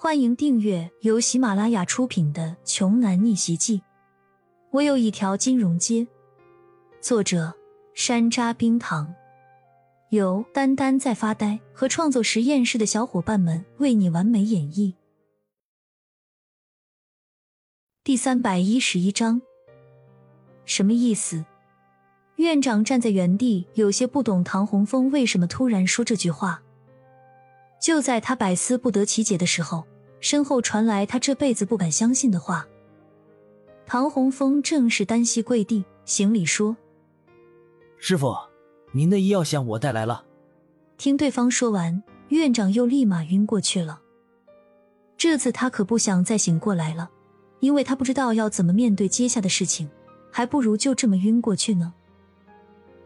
欢迎订阅由喜马拉雅出品的《穷男逆袭记》。我有一条金融街。作者：山楂冰糖，由丹丹在发呆和创作实验室的小伙伴们为你完美演绎。第三百一十一章，什么意思？院长站在原地，有些不懂唐洪峰为什么突然说这句话。就在他百思不得其解的时候，身后传来他这辈子不敢相信的话。唐洪峰正是单膝跪地行礼说：“师傅，您的医药箱我带来了。”听对方说完，院长又立马晕过去了。这次他可不想再醒过来了，因为他不知道要怎么面对接下的事情，还不如就这么晕过去呢。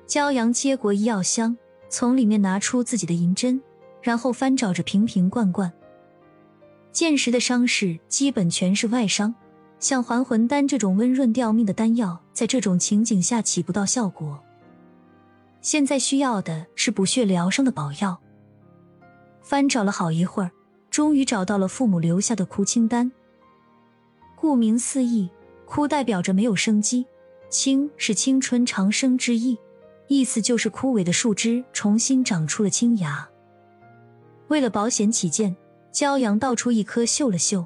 骄阳接过医药箱，从里面拿出自己的银针。然后翻找着瓶瓶罐罐，剑石的伤势基本全是外伤，像还魂丹这种温润吊命的丹药，在这种情景下起不到效果。现在需要的是补血疗伤的宝药。翻找了好一会儿，终于找到了父母留下的枯青丹。顾名思义，枯代表着没有生机，青是青春长生之意，意思就是枯萎的树枝重新长出了青芽。为了保险起见，骄阳倒出一颗嗅了嗅。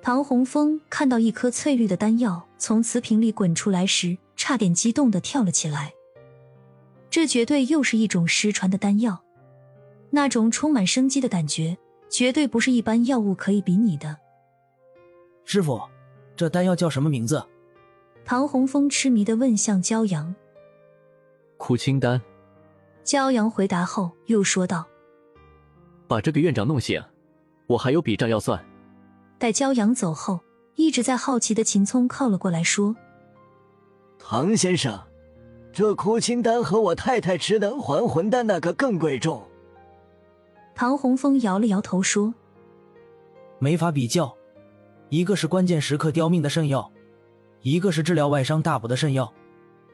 唐洪峰看到一颗翠绿的丹药从瓷瓶里滚出来时，差点激动的跳了起来。这绝对又是一种失传的丹药，那种充满生机的感觉，绝对不是一般药物可以比拟的。师傅，这丹药叫什么名字？唐洪峰痴迷的问向骄阳。苦青丹。骄阳回答后又说道。把这个院长弄醒，我还有笔账要算。待骄阳走后，一直在好奇的秦聪靠了过来，说：“唐先生，这哭青丹和我太太吃的还魂丹那个更贵重。”唐洪峰摇了摇头说：“没法比较，一个是关键时刻吊命的圣药，一个是治疗外伤大补的圣药，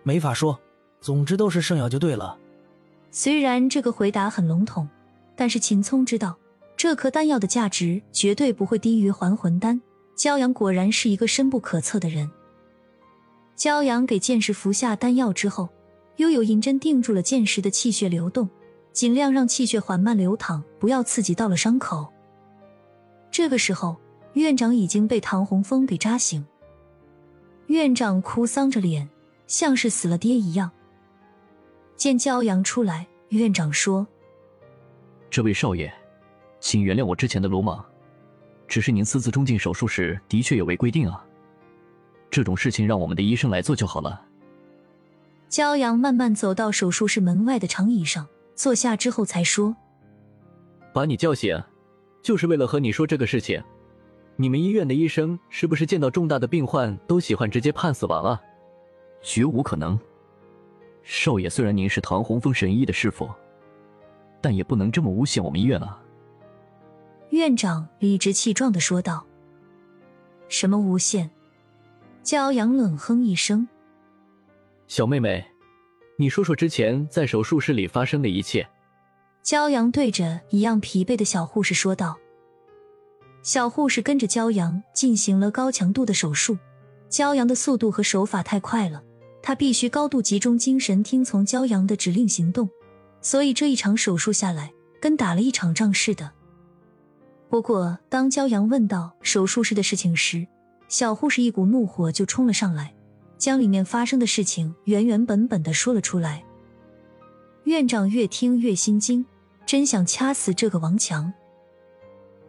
没法说。总之都是圣药就对了。”虽然这个回答很笼统。但是秦聪知道，这颗丹药的价值绝对不会低于还魂丹。骄阳果然是一个深不可测的人。骄阳给剑石服下丹药之后，又有银针定住了剑石的气血流动，尽量让气血缓慢流淌，不要刺激到了伤口。这个时候，院长已经被唐洪峰给扎醒。院长哭丧着脸，像是死了爹一样。见骄阳出来，院长说。这位少爷，请原谅我之前的鲁莽。只是您私自冲进手术室的确有违规定啊。这种事情让我们的医生来做就好了。骄阳慢慢走到手术室门外的长椅上坐下之后，才说：“把你叫醒，就是为了和你说这个事情。你们医院的医生是不是见到重大的病患都喜欢直接判死亡啊？绝无可能。少爷，虽然您是唐洪峰神医的师傅。”但也不能这么诬陷我们医院啊！院长理直气壮的说道：“什么诬陷？”骄阳冷哼一声：“小妹妹，你说说之前在手术室里发生的一切。”骄阳对着一样疲惫的小护士说道：“小护士跟着骄阳进行了高强度的手术，骄阳的速度和手法太快了，他必须高度集中精神，听从骄阳的指令行动。”所以这一场手术下来，跟打了一场仗似的。不过，当骄阳问到手术室的事情时，小护士一股怒火就冲了上来，将里面发生的事情原原本本的说了出来。院长越听越心惊，真想掐死这个王强。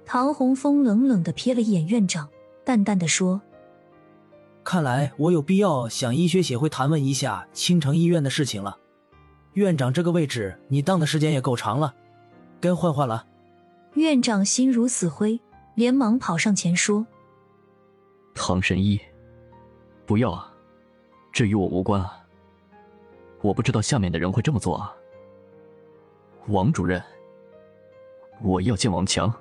唐洪峰冷冷的瞥了一眼院长，淡淡的说：“看来我有必要向医学协会谈问一下青城医院的事情了。”院长这个位置，你当的时间也够长了，该换换了。院长心如死灰，连忙跑上前说：“唐神医，不要啊，这与我无关啊。我不知道下面的人会这么做啊。”王主任，我要见王强。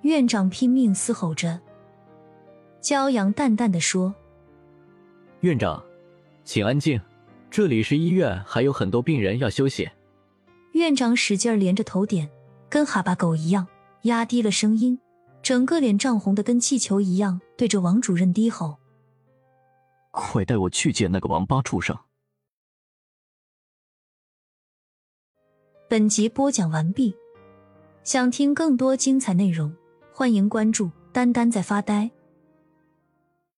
院长拼命嘶吼着。骄阳淡淡的说：“院长，请安静。”这里是医院，还有很多病人要休息。院长使劲连着头点，跟哈巴狗一样，压低了声音，整个脸涨红的跟气球一样，对着王主任低吼：“快带我去见那个王八畜生！”本集播讲完毕，想听更多精彩内容，欢迎关注“丹丹在发呆”。